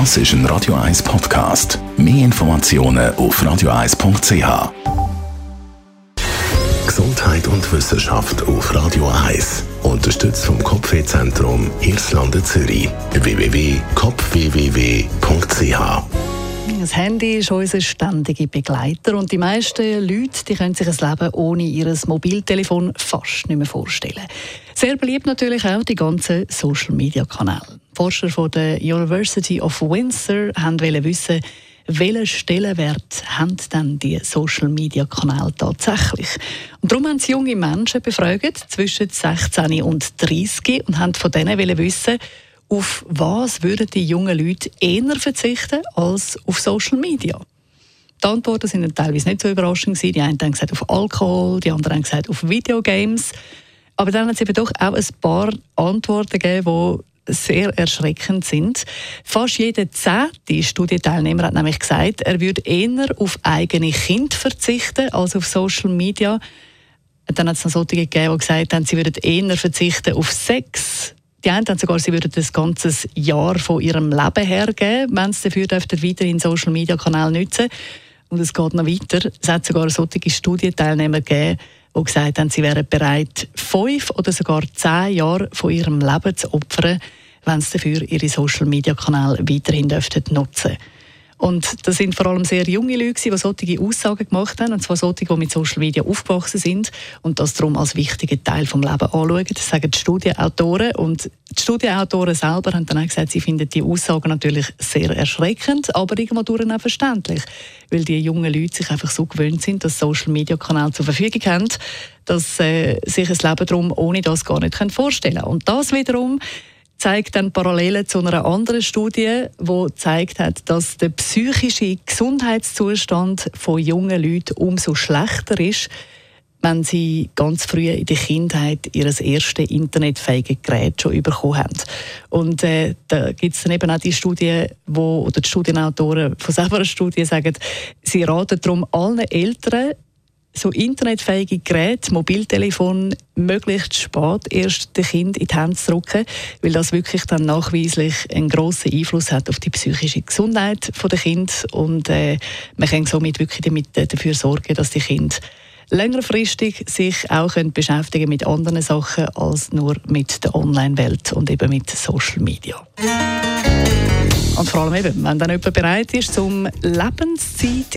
Das ist ein Radio 1 Podcast. Mehr Informationen auf radio1.ch. Gesundheit und Wissenschaft auf Radio 1. Unterstützt vom Kopfwehzentrum Irlande Zürich. www.kopfwww.ch das Handy ist unser ständiger Begleiter und die meisten Leute die können sich ein Leben ohne ihr Mobiltelefon fast nicht mehr vorstellen. Sehr beliebt natürlich auch die ganzen Social-Media-Kanäle. Forscher von der University of Windsor haben wissen, welchen Stellenwert haben denn die Social Media Kanäle tatsächlich? Und darum haben sie junge Menschen befragt zwischen 16 und 30 und haben von denen wissen, auf was würden die jungen Leute eher verzichten als auf Social Media? Die Antworten sind teilweise nicht so überraschend. Die einen haben gesagt auf Alkohol, die anderen haben gesagt auf Videogames. Aber dann hat es eben doch auch ein paar Antworten gegeben, die sehr erschreckend sind. Fast jeder zehnte Studienteilnehmer hat nämlich gesagt, er würde eher auf eigene Kinder verzichten als auf Social Media. Dann hat es noch solche gegeben, die gesagt haben, sie würden eher verzichten auf Sex, die einen haben sogar, sie würden das ganze Jahr von ihrem Leben hergeben, wenn sie dafür dürften, weiterhin Social Media Kanal nutzen. Und es geht noch weiter. Es hat sogar solche Studienteilnehmer gegeben, die gesagt haben, sie wären bereit, fünf oder sogar zehn Jahre von ihrem Leben zu opfern, wenn sie dafür ihre Social Media Kanäle weiterhin dürften nutzen und das sind vor allem sehr junge Leute, die solche Aussagen gemacht haben, und zwar solche, die mit Social Media aufgewachsen sind und das darum als wichtigen Teil des Lebens anschauen. Das sagen die Studienautoren. Und die Studienautoren selber haben dann auch gesagt, sie finden die Aussagen natürlich sehr erschreckend, aber irgendwo auch verständlich, weil die jungen Leute sich einfach so gewöhnt sind, dass Social Media Kanäle zur Verfügung haben, dass äh, sich ein Leben darum ohne das gar nicht vorstellen können. Und das wiederum zeigt dann Parallelen zu einer anderen Studie, die zeigt hat, dass der psychische Gesundheitszustand von jungen Leuten umso schlechter ist, wenn sie ganz früh in der Kindheit ihr erstes internetfähiges Gerät schon bekommen haben. Und äh, da gibt es dann eben auch die Studie, wo, oder die Studienautoren von selber einer Studie sagen, sie raten darum allen Eltern, so internetfähige Geräte, Mobiltelefon, möglichst spät erst dem Kind in die Hände zu drücken, weil das wirklich dann nachweislich einen grossen Einfluss hat auf die psychische Gesundheit der Kind und äh, man kann somit wirklich damit, äh, dafür sorgen, dass die Kinder längerfristig sich auch können beschäftigen mit anderen Sachen als nur mit der Online-Welt und eben mit Social Media. Und vor allem eben, wenn dann jemand bereit ist, zum Lebenszeit